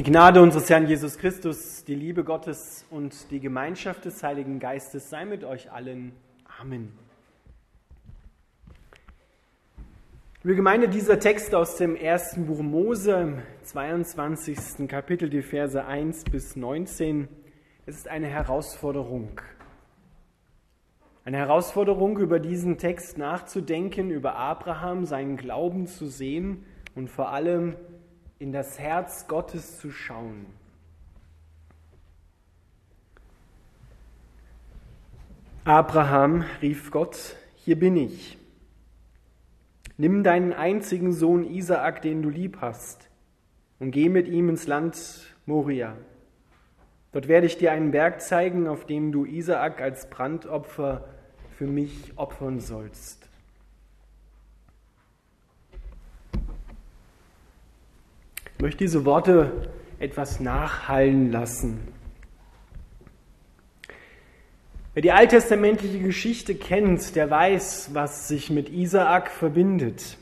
Die Gnade unseres Herrn Jesus Christus, die Liebe Gottes und die Gemeinschaft des Heiligen Geistes sei mit euch allen. Amen. Liebe Gemeinde, dieser Text aus dem ersten Buch Mose, im 22. Kapitel, die Verse 1 bis 19, es ist eine Herausforderung. Eine Herausforderung, über diesen Text nachzudenken, über Abraham, seinen Glauben zu sehen und vor allem in das Herz Gottes zu schauen. Abraham rief Gott, hier bin ich. Nimm deinen einzigen Sohn Isaak, den du lieb hast, und geh mit ihm ins Land Moria. Dort werde ich dir einen Berg zeigen, auf dem du Isaak als Brandopfer für mich opfern sollst. Ich möchte diese Worte etwas nachhallen lassen. Wer die alttestamentliche Geschichte kennt, der weiß, was sich mit Isaak verbindet.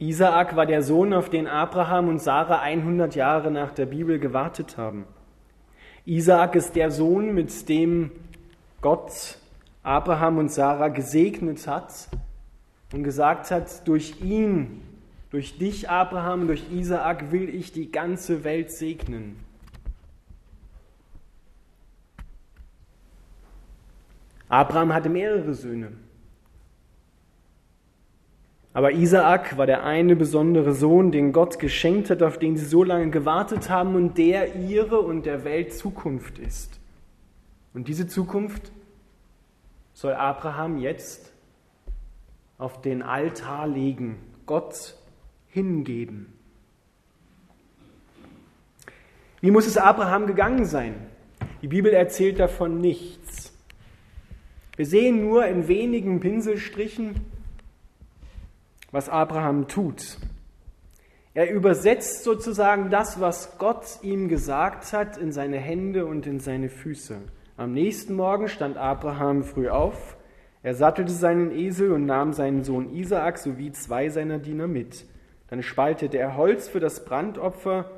Isaak war der Sohn, auf den Abraham und Sarah 100 Jahre nach der Bibel gewartet haben. Isaak ist der Sohn, mit dem Gott Abraham und Sarah gesegnet hat und gesagt hat, durch ihn durch dich, Abraham, durch Isaak will ich die ganze Welt segnen. Abraham hatte mehrere Söhne. Aber Isaak war der eine besondere Sohn, den Gott geschenkt hat, auf den sie so lange gewartet haben und der ihre und der Welt Zukunft ist. Und diese Zukunft soll Abraham jetzt auf den Altar legen. Gott hingeben. Wie muss es Abraham gegangen sein? Die Bibel erzählt davon nichts. Wir sehen nur in wenigen Pinselstrichen, was Abraham tut. Er übersetzt sozusagen das, was Gott ihm gesagt hat, in seine Hände und in seine Füße. Am nächsten Morgen stand Abraham früh auf, er sattelte seinen Esel und nahm seinen Sohn Isaak sowie zwei seiner Diener mit. Dann spaltete er Holz für das Brandopfer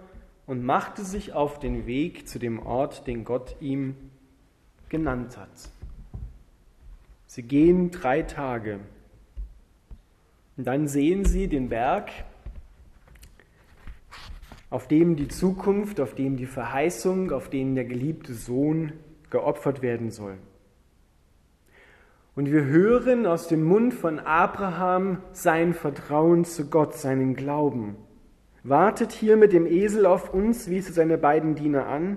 und machte sich auf den Weg zu dem Ort, den Gott ihm genannt hat. Sie gehen drei Tage. Und dann sehen sie den Berg, auf dem die Zukunft, auf dem die Verheißung, auf dem der geliebte Sohn geopfert werden soll. Und wir hören aus dem Mund von Abraham sein Vertrauen zu Gott, seinen Glauben. Wartet hier mit dem Esel auf uns, wies er seine beiden Diener an.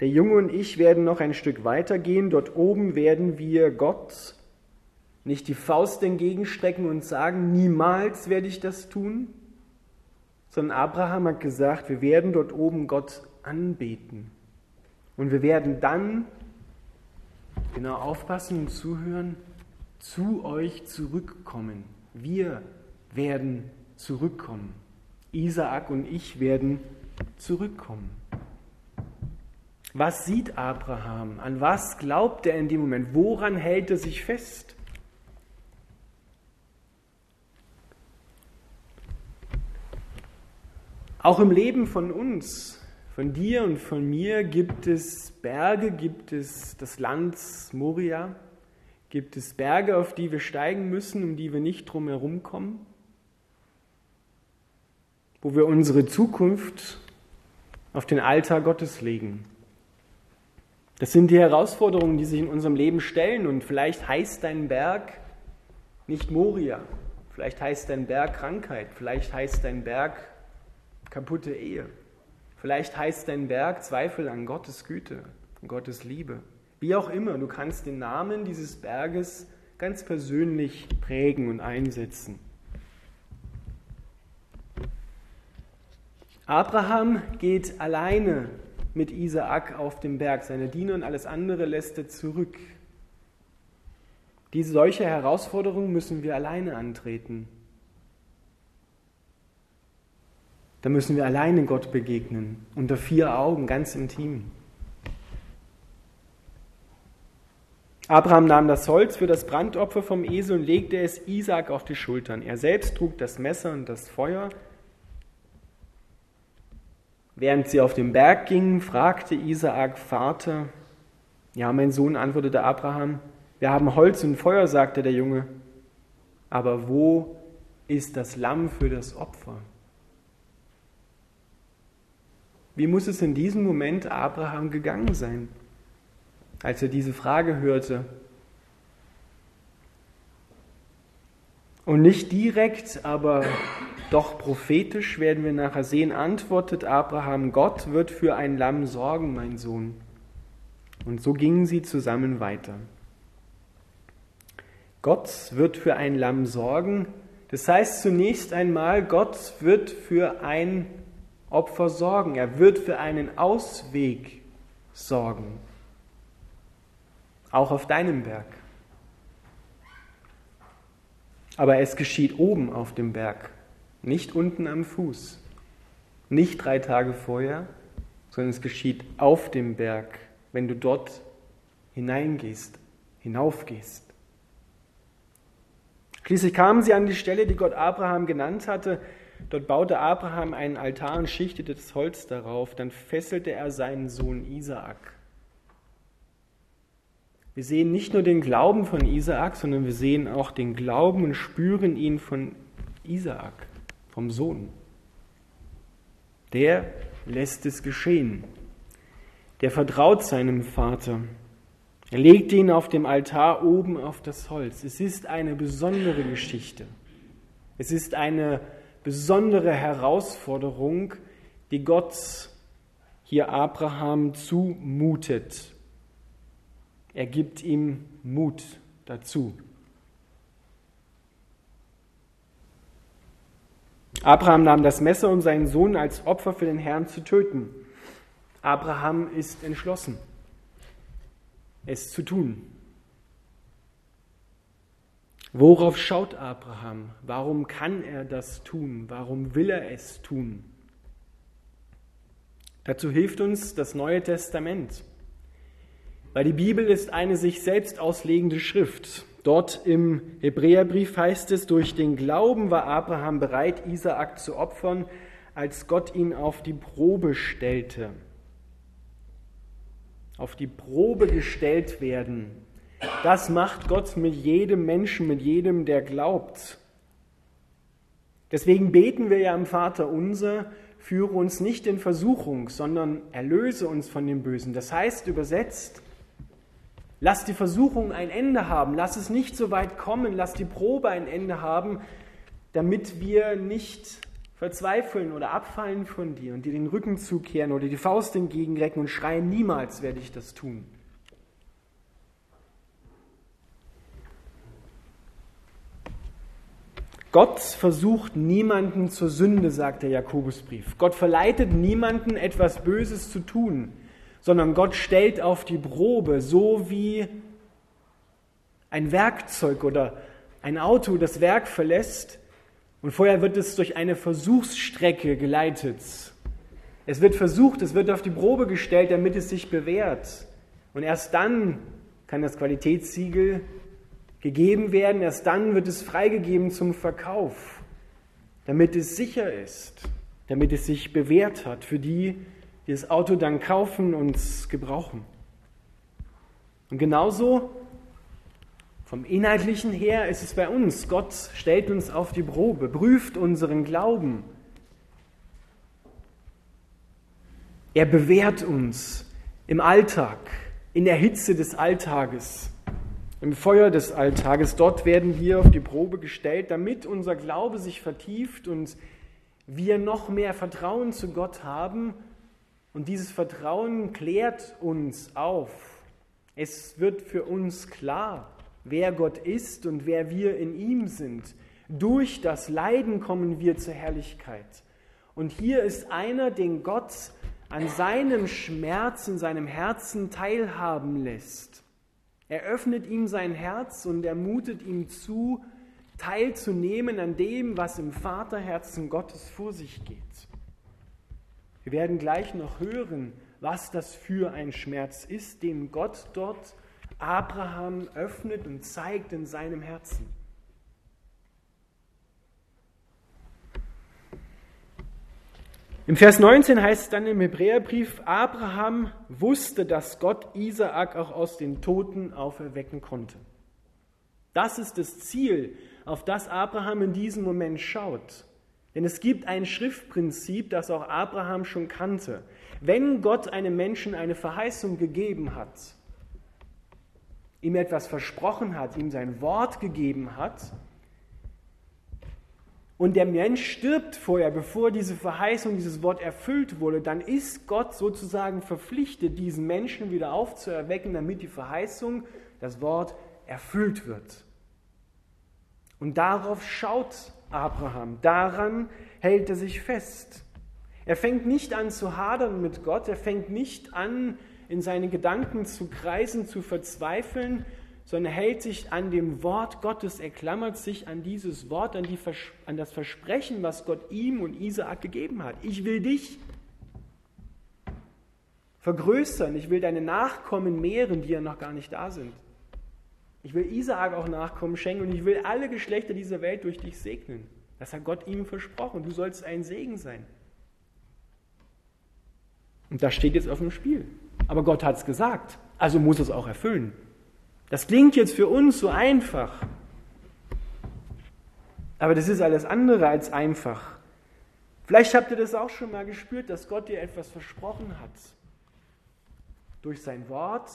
Der Junge und ich werden noch ein Stück weitergehen. Dort oben werden wir Gott nicht die Faust entgegenstrecken und sagen, niemals werde ich das tun, sondern Abraham hat gesagt, wir werden dort oben Gott anbeten. Und wir werden dann genau aufpassen und zuhören, zu euch zurückkommen. Wir werden zurückkommen. Isaak und ich werden zurückkommen. Was sieht Abraham? An was glaubt er in dem Moment? Woran hält er sich fest? Auch im Leben von uns von dir und von mir gibt es Berge, gibt es das Land Moria, gibt es Berge, auf die wir steigen müssen, um die wir nicht drum herum kommen, wo wir unsere Zukunft auf den Altar Gottes legen. Das sind die Herausforderungen, die sich in unserem Leben stellen und vielleicht heißt dein Berg nicht Moria, vielleicht heißt dein Berg Krankheit, vielleicht heißt dein Berg kaputte Ehe. Vielleicht heißt dein Werk Zweifel an Gottes Güte, an Gottes Liebe. Wie auch immer, du kannst den Namen dieses Berges ganz persönlich prägen und einsetzen. Abraham geht alleine mit Isaak auf den Berg. Seine Diener und alles andere lässt er zurück. Diese solche Herausforderung müssen wir alleine antreten. Da müssen wir alleine Gott begegnen, unter vier Augen, ganz intim. Abraham nahm das Holz für das Brandopfer vom Esel und legte es Isaak auf die Schultern. Er selbst trug das Messer und das Feuer. Während sie auf den Berg gingen, fragte Isaak Vater, ja, mein Sohn, antwortete Abraham, wir haben Holz und Feuer, sagte der Junge, aber wo ist das Lamm für das Opfer? Wie muss es in diesem Moment Abraham gegangen sein, als er diese Frage hörte? Und nicht direkt, aber doch prophetisch werden wir nachher sehen, antwortet Abraham, Gott wird für ein Lamm sorgen, mein Sohn. Und so gingen sie zusammen weiter. Gott wird für ein Lamm sorgen. Das heißt zunächst einmal, Gott wird für ein Opfer sorgen. Er wird für einen Ausweg sorgen. Auch auf deinem Berg. Aber es geschieht oben auf dem Berg, nicht unten am Fuß, nicht drei Tage vorher, sondern es geschieht auf dem Berg, wenn du dort hineingehst, hinaufgehst. Schließlich kamen sie an die Stelle, die Gott Abraham genannt hatte. Dort baute Abraham einen Altar und schichtete das Holz darauf. Dann fesselte er seinen Sohn Isaak. Wir sehen nicht nur den Glauben von Isaak, sondern wir sehen auch den Glauben und spüren ihn von Isaak, vom Sohn. Der lässt es geschehen. Der vertraut seinem Vater. Er legte ihn auf dem Altar oben auf das Holz. Es ist eine besondere Geschichte. Es ist eine besondere Herausforderung, die Gott hier Abraham zumutet. Er gibt ihm Mut dazu. Abraham nahm das Messer, um seinen Sohn als Opfer für den Herrn zu töten. Abraham ist entschlossen es zu tun. Worauf schaut Abraham? Warum kann er das tun? Warum will er es tun? Dazu hilft uns das Neue Testament. Weil die Bibel ist eine sich selbst auslegende Schrift. Dort im Hebräerbrief heißt es, durch den Glauben war Abraham bereit, Isaak zu opfern, als Gott ihn auf die Probe stellte auf die Probe gestellt werden. Das macht Gott mit jedem Menschen, mit jedem, der glaubt. Deswegen beten wir ja am Vater unser, führe uns nicht in Versuchung, sondern erlöse uns von dem Bösen. Das heißt übersetzt, lass die Versuchung ein Ende haben, lass es nicht so weit kommen, lass die Probe ein Ende haben, damit wir nicht verzweifeln oder abfallen von dir und dir den Rücken zukehren oder die Faust entgegenrecken und schreien, niemals werde ich das tun. Gott versucht niemanden zur Sünde, sagt der Jakobusbrief. Gott verleitet niemanden, etwas Böses zu tun, sondern Gott stellt auf die Probe, so wie ein Werkzeug oder ein Auto das Werk verlässt und vorher wird es durch eine Versuchsstrecke geleitet. Es wird versucht, es wird auf die Probe gestellt, damit es sich bewährt. Und erst dann kann das Qualitätssiegel gegeben werden, erst dann wird es freigegeben zum Verkauf, damit es sicher ist, damit es sich bewährt hat für die, die das Auto dann kaufen und gebrauchen. Und genauso vom Inhaltlichen her ist es bei uns. Gott stellt uns auf die Probe, prüft unseren Glauben. Er bewährt uns im Alltag, in der Hitze des Alltages, im Feuer des Alltages. Dort werden wir auf die Probe gestellt, damit unser Glaube sich vertieft und wir noch mehr Vertrauen zu Gott haben. Und dieses Vertrauen klärt uns auf. Es wird für uns klar wer Gott ist und wer wir in ihm sind. Durch das Leiden kommen wir zur Herrlichkeit. Und hier ist einer, den Gott an seinem Schmerz in seinem Herzen teilhaben lässt. Er öffnet ihm sein Herz und ermutet ihm zu, teilzunehmen an dem, was im Vaterherzen Gottes vor sich geht. Wir werden gleich noch hören, was das für ein Schmerz ist, den Gott dort Abraham öffnet und zeigt in seinem Herzen. Im Vers 19 heißt es dann im Hebräerbrief, Abraham wusste, dass Gott Isaak auch aus den Toten auferwecken konnte. Das ist das Ziel, auf das Abraham in diesem Moment schaut. Denn es gibt ein Schriftprinzip, das auch Abraham schon kannte. Wenn Gott einem Menschen eine Verheißung gegeben hat, ihm etwas versprochen hat, ihm sein Wort gegeben hat, und der Mensch stirbt vorher, bevor diese Verheißung, dieses Wort erfüllt wurde, dann ist Gott sozusagen verpflichtet, diesen Menschen wieder aufzuerwecken, damit die Verheißung, das Wort erfüllt wird. Und darauf schaut Abraham, daran hält er sich fest. Er fängt nicht an zu hadern mit Gott, er fängt nicht an, in seine Gedanken zu kreisen, zu verzweifeln, sondern hält sich an dem Wort Gottes, er klammert sich an dieses Wort, an, die, an das Versprechen, was Gott ihm und Isaak gegeben hat. Ich will dich vergrößern, ich will deine Nachkommen mehren, die ja noch gar nicht da sind. Ich will Isaak auch Nachkommen schenken und ich will alle Geschlechter dieser Welt durch dich segnen. Das hat Gott ihm versprochen. Du sollst ein Segen sein. Und das steht jetzt auf dem Spiel. Aber Gott hat es gesagt, also muss es auch erfüllen. Das klingt jetzt für uns so einfach. Aber das ist alles andere als einfach. Vielleicht habt ihr das auch schon mal gespürt, dass Gott dir etwas versprochen hat. Durch sein Wort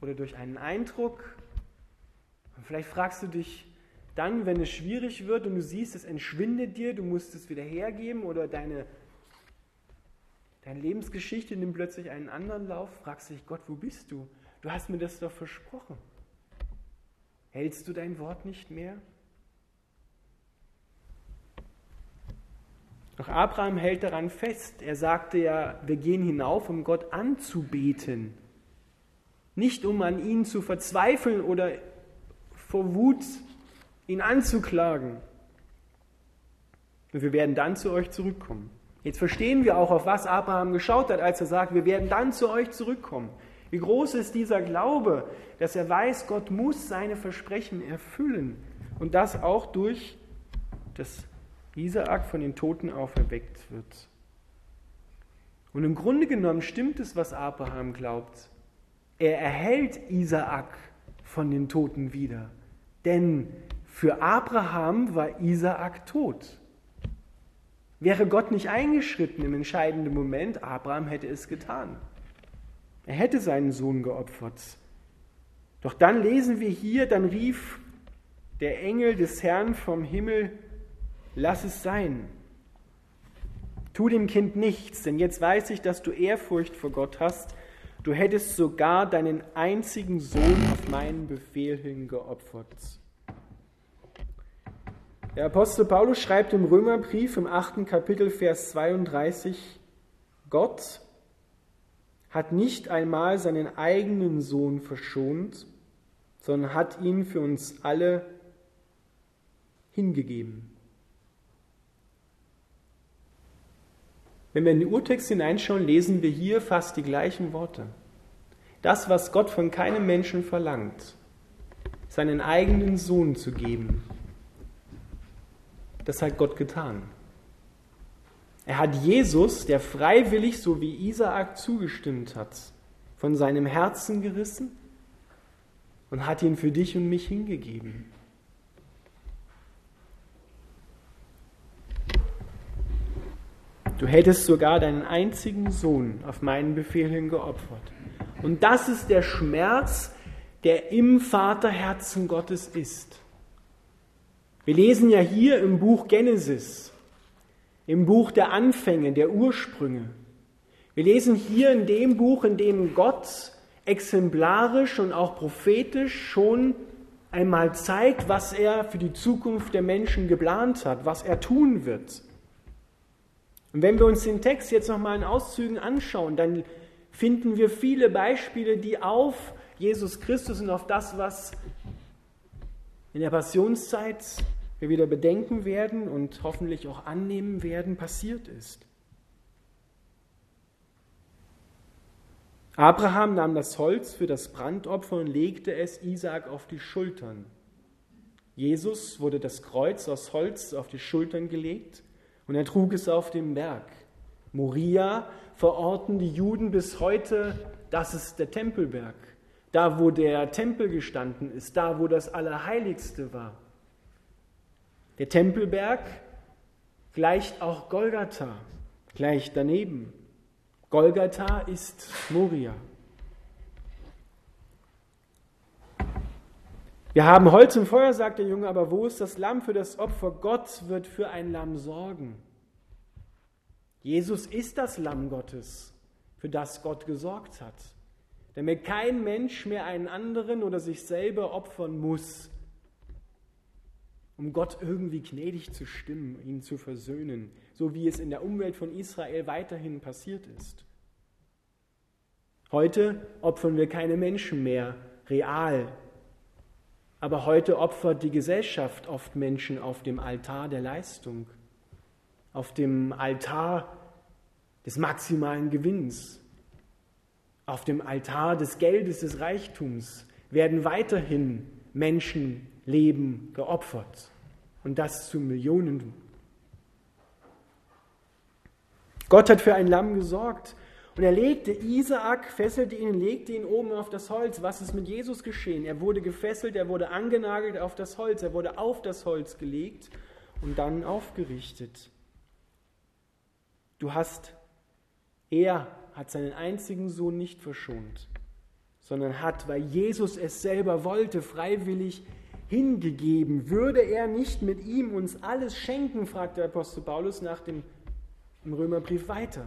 oder durch einen Eindruck. Und vielleicht fragst du dich dann, wenn es schwierig wird und du siehst, es entschwindet dir, du musst es wieder hergeben oder deine, deine Lebensgeschichte nimmt plötzlich einen anderen Lauf, fragst du dich, Gott, wo bist du? Du hast mir das doch versprochen. Hältst du dein Wort nicht mehr? Doch Abraham hält daran fest. Er sagte ja, wir gehen hinauf, um Gott anzubeten. Nicht um an ihn zu verzweifeln oder vor Wut ihn anzuklagen. Und wir werden dann zu euch zurückkommen. Jetzt verstehen wir auch, auf was Abraham geschaut hat, als er sagt, wir werden dann zu euch zurückkommen. Wie groß ist dieser Glaube, dass er weiß, Gott muss seine Versprechen erfüllen und das auch durch das Isaak von den Toten auferweckt wird. Und im Grunde genommen stimmt es, was Abraham glaubt. Er erhält Isaak von den Toten wieder. Denn für Abraham war Isaak tot. Wäre Gott nicht eingeschritten im entscheidenden Moment, Abraham hätte es getan. Er hätte seinen Sohn geopfert. Doch dann lesen wir hier, dann rief der Engel des Herrn vom Himmel, lass es sein. Tu dem Kind nichts, denn jetzt weiß ich, dass du Ehrfurcht vor Gott hast. Du hättest sogar deinen einzigen Sohn auf meinen Befehl hin geopfert. Der Apostel Paulus schreibt im Römerbrief im achten Kapitel, Vers 32, Gott hat nicht einmal seinen eigenen Sohn verschont, sondern hat ihn für uns alle hingegeben. Wenn wir in den Urtext hineinschauen, lesen wir hier fast die gleichen Worte. Das, was Gott von keinem Menschen verlangt, seinen eigenen Sohn zu geben, das hat Gott getan. Er hat Jesus, der freiwillig, so wie Isaak zugestimmt hat, von seinem Herzen gerissen und hat ihn für dich und mich hingegeben. Du hättest sogar deinen einzigen Sohn auf meinen Befehl hin geopfert. Und das ist der Schmerz, der im Vaterherzen Gottes ist. Wir lesen ja hier im Buch Genesis, im Buch der Anfänge, der Ursprünge. Wir lesen hier in dem Buch, in dem Gott exemplarisch und auch prophetisch schon einmal zeigt, was er für die Zukunft der Menschen geplant hat, was er tun wird. Und wenn wir uns den Text jetzt nochmal in Auszügen anschauen, dann finden wir viele Beispiele, die auf Jesus Christus und auf das, was in der Passionszeit wir wieder bedenken werden und hoffentlich auch annehmen werden, passiert ist. Abraham nahm das Holz für das Brandopfer und legte es Isaak auf die Schultern. Jesus wurde das Kreuz aus Holz auf die Schultern gelegt und er trug es auf dem Berg. Moria verorten die Juden bis heute, das ist der Tempelberg. Da, wo der Tempel gestanden ist, da, wo das Allerheiligste war. Der Tempelberg gleicht auch Golgatha, gleich daneben. Golgatha ist Moria. Wir haben Holz und Feuer, sagt der Junge, aber wo ist das Lamm für das Opfer? Gott wird für ein Lamm sorgen. Jesus ist das Lamm Gottes, für das Gott gesorgt hat, damit kein Mensch mehr einen anderen oder sich selber opfern muss, um Gott irgendwie gnädig zu stimmen, ihn zu versöhnen, so wie es in der Umwelt von Israel weiterhin passiert ist. Heute opfern wir keine Menschen mehr real aber heute opfert die Gesellschaft oft Menschen auf dem Altar der Leistung, auf dem Altar des maximalen Gewinns, auf dem Altar des Geldes, des Reichtums werden weiterhin Menschenleben geopfert und das zu Millionen. Gott hat für ein Lamm gesorgt und er legte Isaak, fesselte ihn, legte ihn oben auf das Holz. Was ist mit Jesus geschehen? Er wurde gefesselt, er wurde angenagelt auf das Holz, er wurde auf das Holz gelegt und dann aufgerichtet. Du hast, er hat seinen einzigen Sohn nicht verschont, sondern hat, weil Jesus es selber wollte, freiwillig hingegeben. Würde er nicht mit ihm uns alles schenken, fragt der Apostel Paulus nach dem Römerbrief weiter.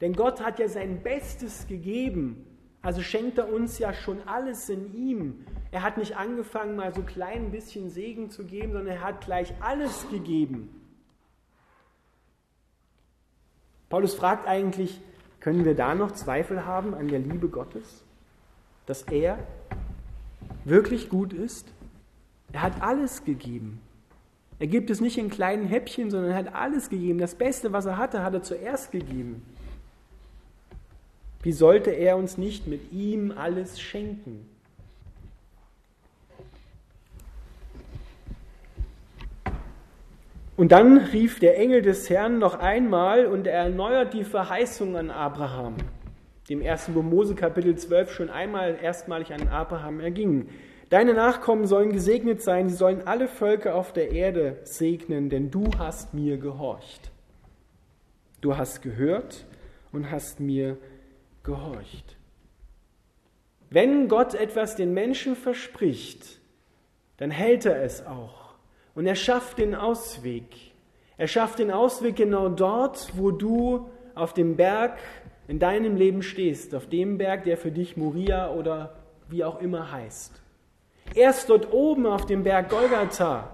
Denn Gott hat ja sein Bestes gegeben. Also schenkt er uns ja schon alles in ihm. Er hat nicht angefangen, mal so klein ein bisschen Segen zu geben, sondern er hat gleich alles gegeben. Paulus fragt eigentlich, können wir da noch Zweifel haben an der Liebe Gottes? Dass er wirklich gut ist? Er hat alles gegeben. Er gibt es nicht in kleinen Häppchen, sondern er hat alles gegeben. Das Beste, was er hatte, hat er zuerst gegeben. Wie sollte er uns nicht mit ihm alles schenken? Und dann rief der Engel des Herrn noch einmal und er erneuert die Verheißung an Abraham, dem ersten Mose Kapitel 12 schon einmal erstmalig an Abraham erging. Deine Nachkommen sollen gesegnet sein, sie sollen alle Völker auf der Erde segnen, denn du hast mir gehorcht. Du hast gehört und hast mir gehorcht. Wenn Gott etwas den Menschen verspricht, dann hält er es auch. Und er schafft den Ausweg. Er schafft den Ausweg genau dort, wo du auf dem Berg in deinem Leben stehst, auf dem Berg, der für dich Moria oder wie auch immer heißt. Erst dort oben auf dem Berg Golgatha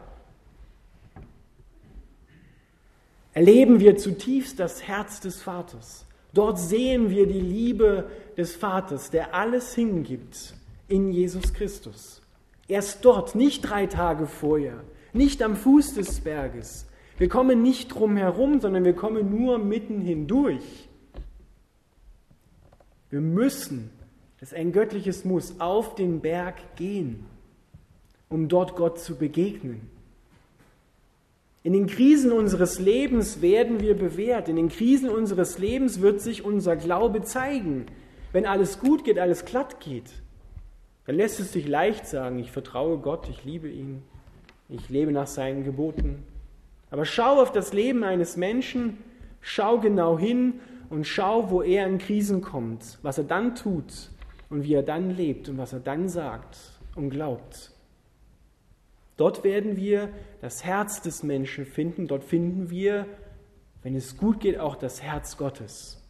erleben wir zutiefst das Herz des Vaters. Dort sehen wir die Liebe des Vaters, der alles hingibt in Jesus Christus. Erst dort, nicht drei Tage vorher, nicht am Fuß des Berges. Wir kommen nicht drum herum, sondern wir kommen nur mitten hindurch. Wir müssen, das ist ein göttliches Muss, auf den Berg gehen, um dort Gott zu begegnen. In den Krisen unseres Lebens werden wir bewährt. In den Krisen unseres Lebens wird sich unser Glaube zeigen. Wenn alles gut geht, alles glatt geht, dann lässt es sich leicht sagen, ich vertraue Gott, ich liebe ihn, ich lebe nach seinen Geboten. Aber schau auf das Leben eines Menschen, schau genau hin und schau, wo er in Krisen kommt, was er dann tut und wie er dann lebt und was er dann sagt und glaubt. Dort werden wir das Herz des Menschen finden. Dort finden wir, wenn es gut geht, auch das Herz Gottes.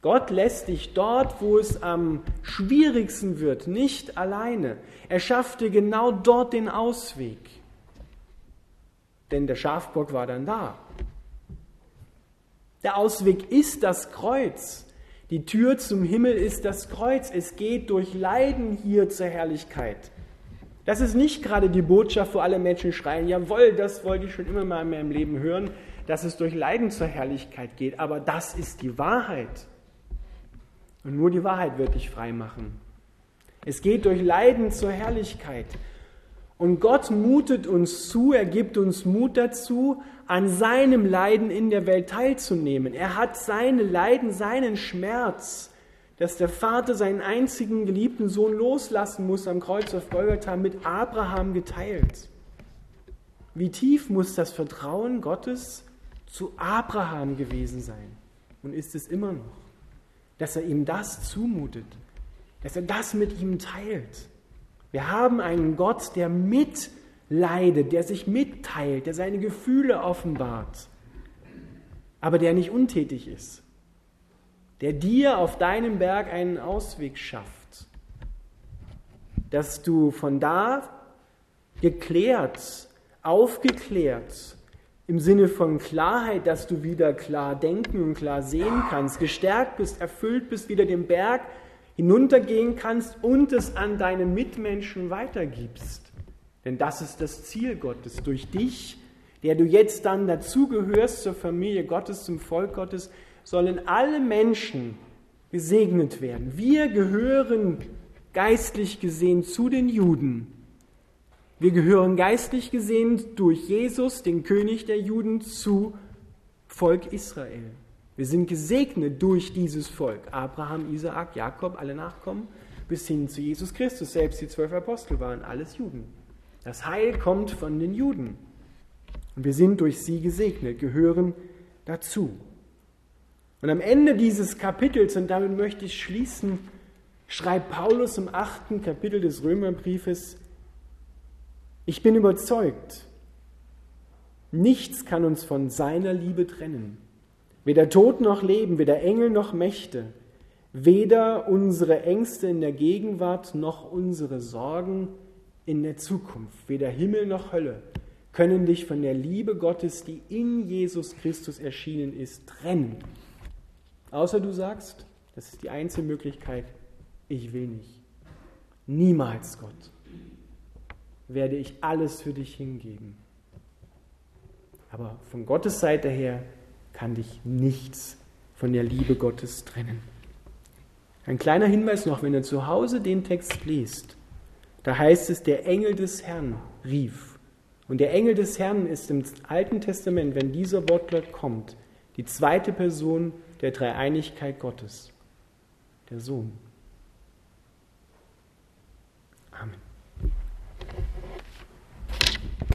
Gott lässt dich dort, wo es am schwierigsten wird, nicht alleine. Er schafft dir genau dort den Ausweg. Denn der Schafbock war dann da. Der Ausweg ist das Kreuz. Die Tür zum Himmel ist das Kreuz. Es geht durch Leiden hier zur Herrlichkeit. Das ist nicht gerade die Botschaft, wo alle Menschen schreien, jawohl, das wollte ich schon immer mal in meinem Leben hören, dass es durch Leiden zur Herrlichkeit geht. Aber das ist die Wahrheit. Und nur die Wahrheit wird dich frei machen. Es geht durch Leiden zur Herrlichkeit. Und Gott mutet uns zu, er gibt uns Mut dazu, an seinem Leiden in der Welt teilzunehmen. Er hat seine Leiden, seinen Schmerz, dass der Vater seinen einzigen geliebten Sohn loslassen muss am Kreuz auf Golgatha, mit Abraham geteilt. Wie tief muss das Vertrauen Gottes zu Abraham gewesen sein? Und ist es immer noch, dass er ihm das zumutet, dass er das mit ihm teilt. Wir haben einen Gott, der mitleidet, der sich mitteilt, der seine Gefühle offenbart, aber der nicht untätig ist, der dir auf deinem Berg einen Ausweg schafft, dass du von da geklärt, aufgeklärt, im Sinne von Klarheit, dass du wieder klar denken und klar sehen kannst, gestärkt bist, erfüllt bist, wieder den Berg hinuntergehen kannst und es an deine Mitmenschen weitergibst. Denn das ist das Ziel Gottes. Durch dich, der du jetzt dann dazugehörst zur Familie Gottes, zum Volk Gottes, sollen alle Menschen gesegnet werden. Wir gehören geistlich gesehen zu den Juden wir gehören geistlich gesehen durch Jesus, den König der Juden, zu Volk Israel. Wir sind gesegnet durch dieses Volk. Abraham, Isaak, Jakob, alle Nachkommen, bis hin zu Jesus Christus. Selbst die zwölf Apostel waren alles Juden. Das Heil kommt von den Juden. Und wir sind durch sie gesegnet, gehören dazu. Und am Ende dieses Kapitels, und damit möchte ich schließen, schreibt Paulus im achten Kapitel des Römerbriefes, ich bin überzeugt, nichts kann uns von seiner Liebe trennen. Weder Tod noch Leben, weder Engel noch Mächte, weder unsere Ängste in der Gegenwart noch unsere Sorgen in der Zukunft, weder Himmel noch Hölle können dich von der Liebe Gottes, die in Jesus Christus erschienen ist, trennen. Außer du sagst, das ist die einzige Möglichkeit, ich will nicht. Niemals, Gott werde ich alles für dich hingeben. Aber von Gottes Seite her kann dich nichts von der Liebe Gottes trennen. Ein kleiner Hinweis noch, wenn ihr zu Hause den Text liest, da heißt es, der Engel des Herrn rief. Und der Engel des Herrn ist im Alten Testament, wenn dieser Wortlaut kommt, die zweite Person der Dreieinigkeit Gottes, der Sohn.